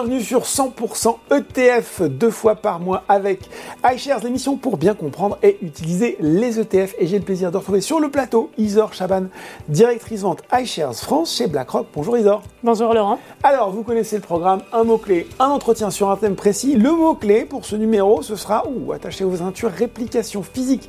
bienvenue sur 100% ETF, deux fois par mois avec iShares, l'émission pour bien comprendre et utiliser les ETF. Et j'ai le plaisir de retrouver sur le plateau Isor Chaban, directrice vente iShares France chez BlackRock. Bonjour Isor. Bonjour Laurent. Alors, vous connaissez le programme, un mot-clé, un entretien sur un thème précis. Le mot-clé pour ce numéro, ce sera, ou attachez vos ceintures, réplication physique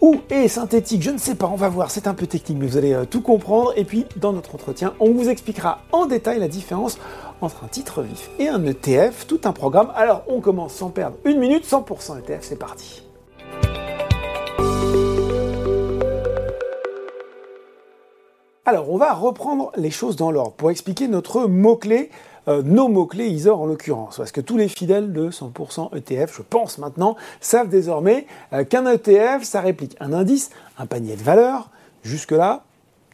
ou est synthétique, je ne sais pas, on va voir, c'est un peu technique, mais vous allez euh, tout comprendre. Et puis, dans notre entretien, on vous expliquera en détail la différence entre un titre vif et un ETF, tout un programme. Alors, on commence sans perdre une minute, 100% ETF, c'est parti. Alors, on va reprendre les choses dans l'ordre pour expliquer notre mot-clé euh, nos mots-clés ISOR en l'occurrence. Parce que tous les fidèles de 100% ETF, je pense maintenant, savent désormais euh, qu'un ETF, ça réplique un indice, un panier de valeurs. Jusque-là,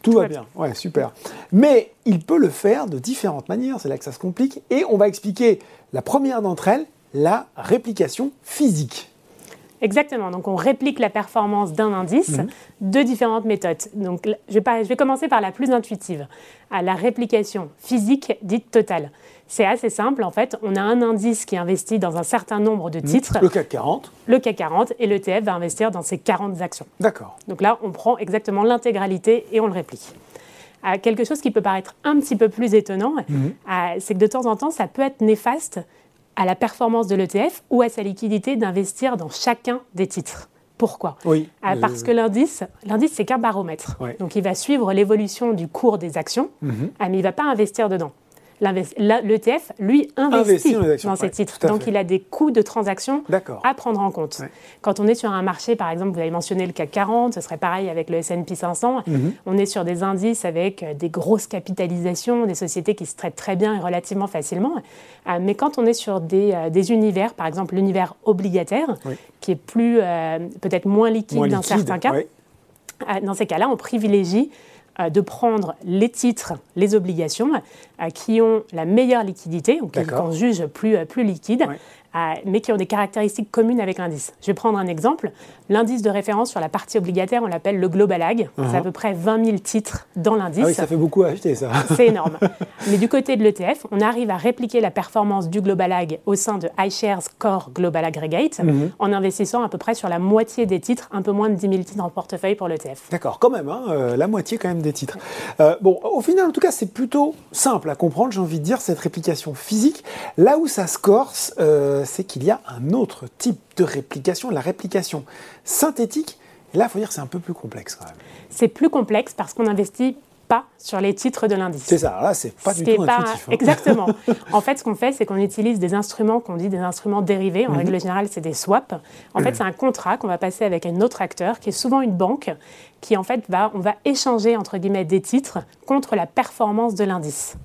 tout va bien. Ouais, super. Mais il peut le faire de différentes manières, c'est là que ça se complique. Et on va expliquer la première d'entre elles, la réplication physique. Exactement. Donc, on réplique la performance d'un indice mhm. de différentes méthodes. Donc, je vais, je vais, commencer par la plus intuitive, à la réplication physique dite totale. C'est assez simple, en fait. On a un indice qui investit dans un certain nombre de mhm. titres. Le CAC 40. Le CAC 40, et l'ETF va investir dans ces 40 actions. D'accord. Donc là, on prend exactement l'intégralité et on le réplique. Euh, quelque chose qui peut paraître un petit peu plus étonnant, mhm. euh, c'est que de temps en temps, ça peut être néfaste à la performance de l'ETF ou à sa liquidité d'investir dans chacun des titres. Pourquoi? Oui, euh, Parce que l'indice, l'indice c'est qu'un baromètre. Donc il va suivre l'évolution du cours des actions, mhm. ah, mais il ne va pas investir dedans l'ETF, lui, investit, dans ces titres. Donc, il a des coûts de transaction à prendre en compte. Quand on est sur un marché, par exemple, vous avez mentionné le CAC 40, ce serait pareil avec le S&P 500. Mhm. On est sur des indices avec euh, des grosses capitalisations, des sociétés qui se traitent très bien et relativement facilement. Euh, mais quand on est sur des, euh, des univers, par exemple l'univers obligataire, qui est plus peut-être moins liquide dans certains cas, dans ces cas-là, on privilégie de prendre les titres, les obligations euh, qui ont la meilleure liquidité, ou qu'on juge plus, euh, plus liquide, mais qui ont des caractéristiques communes avec l'indice. Je vais prendre un exemple. L'indice de référence sur la partie obligataire, on l'appelle le Global Ag. C'est à uh-huh. peu près 20 000 titres dans l'indice. Ah oui, ça fait beaucoup à acheter, ça. C'est énorme. mais du côté de l'ETF, on arrive à répliquer la performance du Global Ag au sein de iShares Core Global Aggregate uh-huh. en investissant à peu près sur la moitié des titres, un peu moins de 10 000 titres en portefeuille pour l'ETF. D'accord, quand même, hein, euh, la moitié quand même des titres. Euh, bon, au final, en tout cas, c'est plutôt simple à comprendre, j'ai envie de dire, cette réplication physique. Là où ça se corse, euh, c'est qu'il y a un autre type de réplication, la réplication synthétique. Là, il faut dire que c'est un peu plus complexe. C'est plus complexe parce qu'on n'investit pas sur les titres de l'indice. C'est ça, là, c'est pas du tout intuitif. Hein. Exactement. en fait, ce qu'on fait, c'est qu'on utilise des instruments qu'on dit des instruments dérivés. En mhm. règle générale, c'est des swaps. En fait, c'est un contrat qu'on va passer avec un autre acteur, qui est souvent une banque, qui en fait va, on va échanger entre guillemets des titres contre la performance de l'indice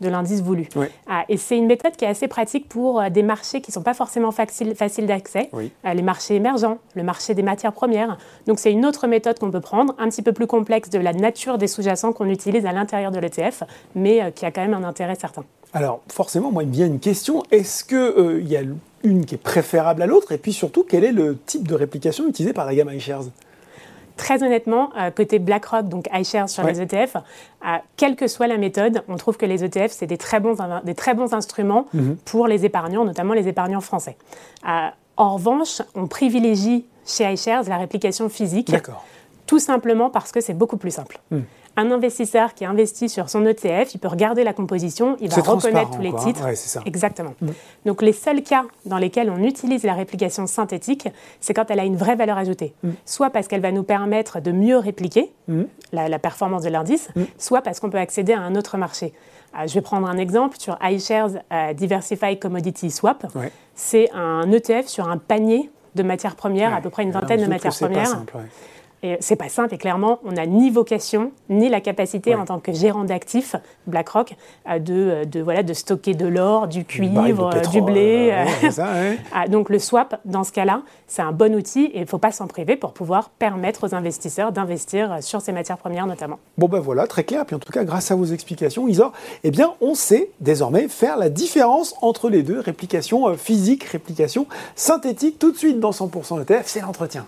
de l'indice voulu. Ah, et c'est une méthode qui est assez pratique pour euh, des marchés qui ne sont pas forcément faciles facile d'accès, euh, les marchés émergents, le marché des matières premières. Donc c'est une autre méthode qu'on peut prendre, un petit peu plus complexe de la nature des sous-jacents qu'on utilise à l'intérieur de l'ETF, mais euh, qui a quand même un intérêt certain. Alors forcément, moi, il me vient une question. Est-ce qu'il y a une qui est préférable à l'autre? Et puis surtout, quel est le type de réplication utilisé par la gamme iShares? Très honnêtement, euh, côté BlackRock, donc iShares sur les ETF, euh, quelle que soit la méthode, on trouve que les ETF, c'est des, très bons, des très bons instruments mhm. pour les épargnants, notamment les épargnants français. Euh, en revanche, on privilégie chez iShares la réplication physique. Tout simplement parce que c'est beaucoup plus simple. Hmm un investisseur qui investit sur son ETF, il peut regarder la composition, il va reconnaître tous les hein. titres. ça. Exactement. Mm. Donc les seuls cas dans lesquels on utilise la réplication synthétique, c'est quand elle a une vraie valeur ajoutée. Mm. Soit parce qu'elle va nous permettre de mieux répliquer mm. la, performance de l'indice, soit parce qu'on peut accéder à un autre marché. Euh, je vais prendre un exemple sur iShares euh, Diversified Commodity Swap. C'est un ETF sur un panier de matières premières, à peu près une vingtaine de matières premières. Et c'est pas simple et clairement, on n'a ni vocation ni la capacité en tant que gérant d'actifs BlackRock euh, de, euh, de, voilà, de stocker de l'or, du cuivre, euh, du blé. Ah, donc le swap, dans ce cas-là, c'est un bon outil et il ne faut pas s'en priver pour pouvoir permettre aux investisseurs d'investir sur ces matières premières notamment. Bon ben voilà, très clair. Puis en tout cas, grâce à vos explications, Isor, eh bien, on sait désormais faire la différence entre les deux, réplication physique, réplication synthétique. Tout de suite dans 100% ETF, c'est l'entretien.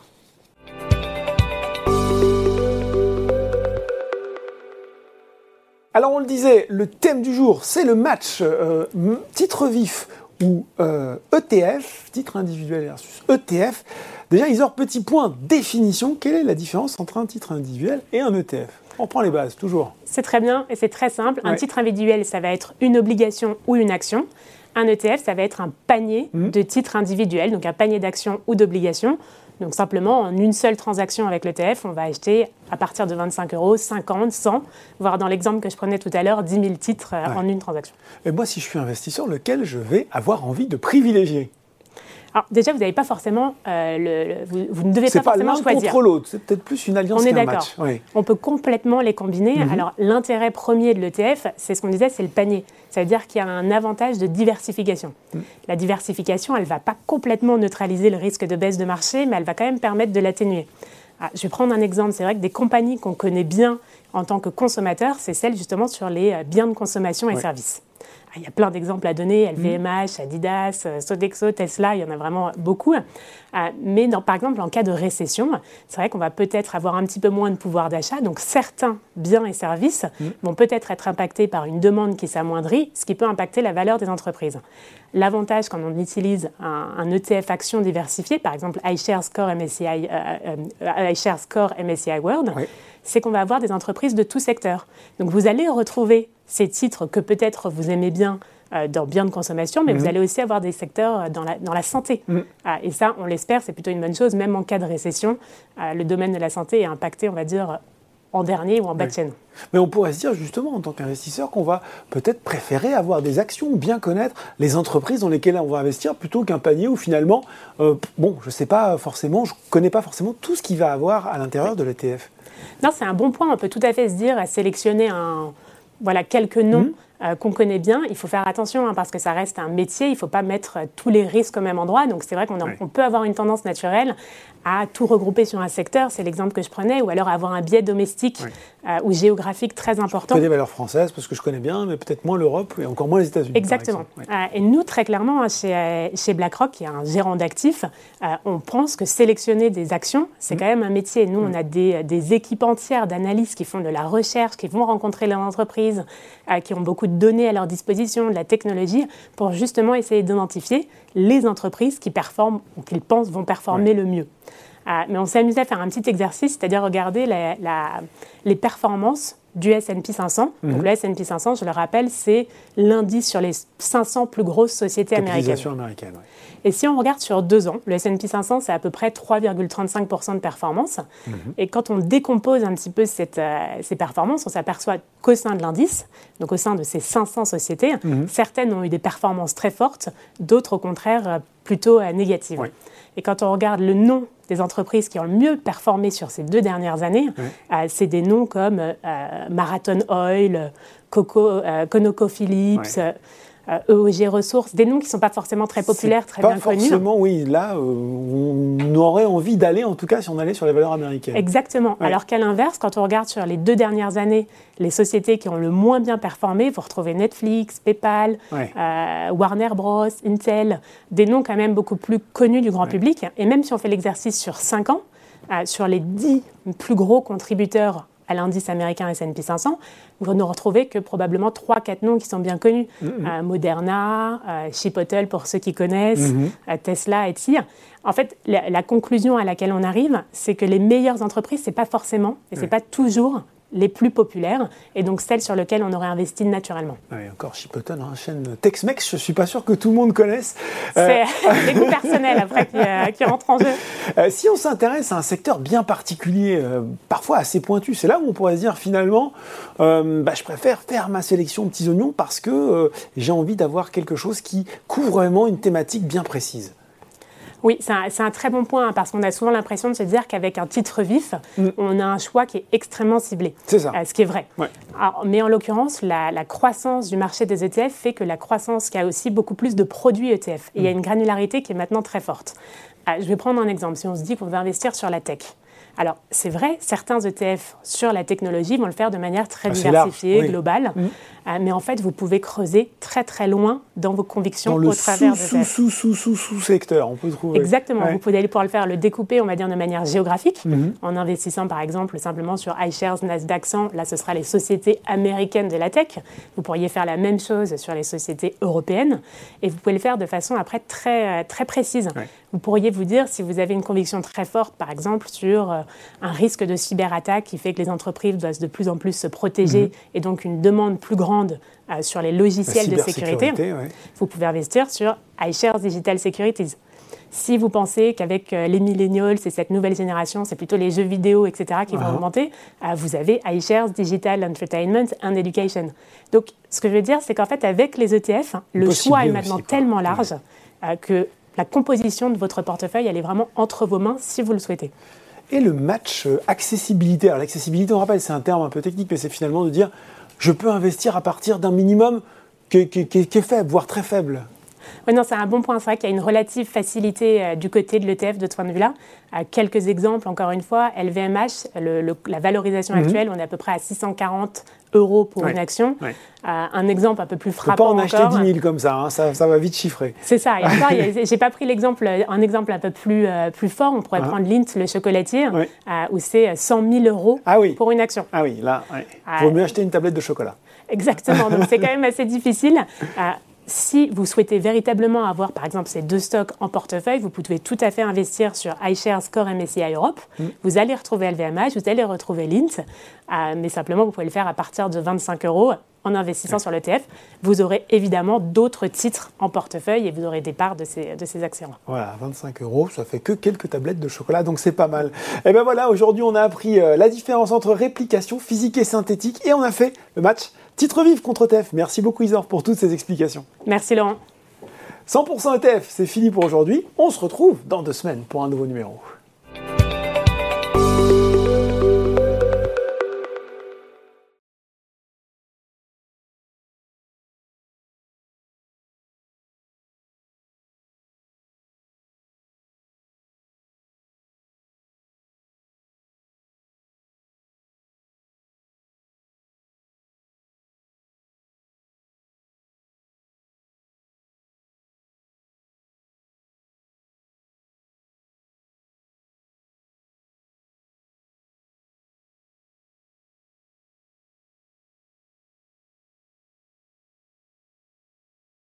Alors on le disait, le thème du jour, c'est le match euh, titre vif ou ETF, titre individuel versus ETF. Déjà, Isor, petit point définition, quelle est la différence entre un titre individuel et un ETF On prend les bases, toujours. C'est très bien et c'est très simple. Un titre individuel, ça va être une obligation ou une action. Un ETF, ça va être un panier mmh. de titres individuels, donc un panier d'actions ou d'obligations. Donc simplement, en une seule transaction avec l'ETF, on va acheter à partir de 25 euros, 50, 100, voire dans l'exemple que je prenais tout à l'heure, 10 000 titres euh, en une transaction. Et moi, si je suis investisseur, lequel je vais avoir envie de privilégier? Alors déjà, vous n'avez pas forcément, euh, le, vous, ne devez pas, forcément choisir. C'est pas contre l'autre, c'est peut-être plus une alliance qu'un match. On est d'accord. On peut complètement les combiner. Mhm. Alors l'intérêt premier de l'ETF, c'est ce qu'on disait, c'est le panier. Ça veut dire qu'il y a un avantage de diversification. Mhm. La diversification, elle ne va pas complètement neutraliser le risque de baisse de marché, mais elle va quand même permettre de l'atténuer. Ah, je vais prendre un exemple. C'est vrai que des compagnies qu'on connaît bien en tant que consommateurs, c'est celles justement sur les euh, biens de consommation et services. Ah, il y a plein d'exemples à donner, LVMH, mm. Adidas, euh, Sodexo, Tesla, il y en a vraiment beaucoup. Euh, mais par exemple, en cas de récession, c'est vrai qu'on va peut-être avoir un petit peu moins de pouvoir d'achat. Donc certains biens et services mm. vont peut-être être impactés par une demande qui s'amoindrit, ce qui peut impacter la valeur des entreprises. L'avantage quand on utilise un, ETF action diversifié, par exemple iShares Core MSCI, euh, Core MSCI World, c'est qu'on va avoir des entreprises de tout secteur. Donc vous allez retrouver ces titres que peut-être vous aimez bien euh, dans biens de consommation, mais vous mhm. allez aussi avoir des secteurs euh, dans la, dans la santé. Mhm. Ah, et ça, on l'espère, c'est plutôt une bonne chose, même en cas de récession, euh, le domaine de la santé est impacté, on va dire, en dernier ou en bas de chaîne. Mais on pourrait se dire justement en tant qu'investisseur qu'on va peut-être préférer avoir des actions ou bien connaître les entreprises dans lesquelles on va investir plutôt qu'un panier où finalement, bon, je ne sais pas forcément, je ne connais pas forcément tout ce qu'il va avoir à l'intérieur de l'ETF. Non, c'est un bon point. On peut tout à fait se dire à sélectionner un, voilà, quelques noms mmh. euh, qu'on connaît bien. Il faut faire attention hein, parce que ça reste un métier. Il ne faut pas mettre tous les risques au même endroit. Donc c'est vrai qu'on peut avoir une tendance naturelle à tout regrouper sur un secteur, c'est l'exemple que je prenais, ou alors avoir un biais domestique euh, ou géographique très important. Je des valeurs françaises parce que je connais bien, mais peut-être moins l'Europe et encore moins les États-Unis. Exactement. Euh, et nous, très clairement, chez, euh, chez BlackRock, qui est un gérant d'actifs, on pense que sélectionner des actions, c'est mmh. quand même un métier. Nous, on mmh. a des, des équipes entières d'analystes qui font de la recherche, qui vont rencontrer les entreprises, qui ont beaucoup de données à leur disposition, de la technologie, pour justement essayer d'identifier les entreprises qui performent ou qu'ils pensent vont performer le mieux. Euh, mais on s'est amusé à faire un petit exercice, c'est-à-dire regarder les performances du S&P 500. Donc mhm. le S&P 500, je le rappelle, c'est l'indice sur les 500 plus grosses sociétés américaines. américaine. Et si on regarde sur deux ans, le S&P 500, c'est à peu près 3,35% de performance. Mhm. Et quand on décompose un petit peu cette, euh, ces performances, on s'aperçoit qu'au sein de l'indice, donc au sein de ces 500 sociétés, mhm. certaines ont eu des performances très fortes, d'autres au contraire euh, plutôt négatives. Et quand on regarde le nom des entreprises qui ont le mieux performé sur ces deux dernières années, euh, c'est des noms comme euh, Marathon Oil, Coco, euh. EOG Ressources, des noms qui ne sont pas forcément très populaires, très bien connus. forcément, oui. Là, on aurait envie d'aller, en tout cas, si on allait sur les valeurs américaines. Exactement. Alors qu'à l'inverse, quand on regarde sur les deux dernières années, les sociétés qui ont le moins bien performé, vous retrouvez Netflix, PayPal, Warner Bros, Intel, des noms quand même beaucoup plus connus du grand public. Et même si on fait l'exercice sur 5 ans, sur les 10 plus gros contributeurs à l'indice américain S&P 500, vous ne retrouvez que probablement 3-4 noms qui sont bien connus. Mm-hmm. Euh, Moderna, euh, Chipotle pour ceux qui connaissent, mm-hmm. euh, Tesla et TIR. En fait, la, conclusion à laquelle on arrive, c'est que les meilleures entreprises, ce n'est pas forcément, et ce n'est pas toujours les plus populaires et donc celles sur lesquelles on aurait investi naturellement. Oui, encore Chipotle, hein, chaîne Tex-Mex, je ne suis pas sûr que tout le monde connaisse. C'est des goûts personnels après qui, euh, rentrent en jeu. Euh, si on s'intéresse à un secteur bien particulier, euh, parfois assez pointu, c'est là où on pourrait se dire finalement, bah, je préfère faire ma sélection de petits oignons parce que j'ai envie d'avoir quelque chose qui couvre vraiment une thématique bien précise. Oui, c'est un, très bon point hein, parce qu'on a souvent l'impression de se dire qu'avec un titre vif, mm. on a un choix qui est extrêmement ciblé. C'est ça. Euh, ce qui est vrai. mais en l'occurrence, la, croissance du marché des ETF fait que la croissance qui a aussi beaucoup plus de produits ETF. Et il y a mm. une granularité qui est maintenant très forte. Euh, je vais prendre un exemple. Si on se dit qu'on veut investir sur la tech, Alors, c'est vrai, certains ETF sur la technologie vont le faire de manière très ah, diversifiée, globale. Mm. Euh, mais en fait, vous pouvez creuser très très loin dans vos convictions au travers sous, de sous, sous, sous, sous, secteur, on peut trouver. Exactement. Vous pouvez aller pouvoir le faire, le découper, on va dire, de manière géographique, mm-hmm. en investissant par exemple simplement sur iShares, Nasdaq 100. Là, ce sera les sociétés américaines de la tech. Vous pourriez faire la même chose sur les sociétés européennes, et vous pouvez le faire de façon après très très précise. Vous pourriez vous dire, si vous avez une conviction très forte, par exemple, sur euh, un risque de cyberattaque qui fait que les entreprises doivent de plus en plus se protéger, mhm. et donc une demande plus grande euh, sur les logiciels de sécurité, vous pouvez investir sur iShares Digital Securities. Si vous pensez qu'avec euh, les millennials et cette nouvelle génération, c'est plutôt les jeux vidéo, etc., qui vont augmenter, vous avez iShares Digital Entertainment and Education. Donc, ce que je veux dire, c'est qu'en fait, avec les ETF, hein, le choix est maintenant tellement large que la composition de votre portefeuille, elle est vraiment entre vos mains si vous le souhaitez. Et le match euh, accessibilité. Alors l'accessibilité, on rappelle, c'est un terme un peu technique, mais c'est finalement de dire je peux investir à partir d'un minimum qui, est faible, voire très faible. Oui, non, c'est un bon point. C'est vrai qu'il y a une relative facilité euh, du côté de l'ETF de ce point de vue-là. quelques exemples, encore une fois, LVMH, la valorisation mhm. actuelle, on est à peu près à 640 euros pour une action. Euh, un exemple un peu plus frappant. Pas en acheter 10 000 comme ça, hein, ça, ça, va vite chiffrer. C'est ça. Et j'ai pas pris l'exemple, un exemple un peu plus, euh, plus fort. On pourrait ah. prendre Lint, le chocolatier, euh, où c'est 100 000 euros ah pour une action. Ah oui, là, il vaut mieux acheter une tablette de chocolat. Exactement. Donc c'est quand même assez difficile si vous souhaitez véritablement avoir, par exemple, ces deux stocks en portefeuille, vous pouvez tout à fait investir sur iShares Core MSCI Europe. Mm. Vous allez retrouver LVMH, vous allez retrouver Lint, euh, mais simplement, vous pouvez le faire à partir de 25 euros en investissant sur l'ETF. Vous aurez évidemment d'autres titres en portefeuille et vous aurez des parts de ces, de ces actions. Voilà, 25 euros, ça fait que quelques tablettes de chocolat, donc c'est pas mal. Et eh bien voilà, aujourd'hui, on a appris euh, la différence entre réplication physique et synthétique et on a fait le match Titre vif contre ETF. Merci beaucoup Isor pour toutes ces explications. Merci Laurent. 100% ETF, c'est fini pour aujourd'hui. On se retrouve dans deux semaines pour un nouveau numéro.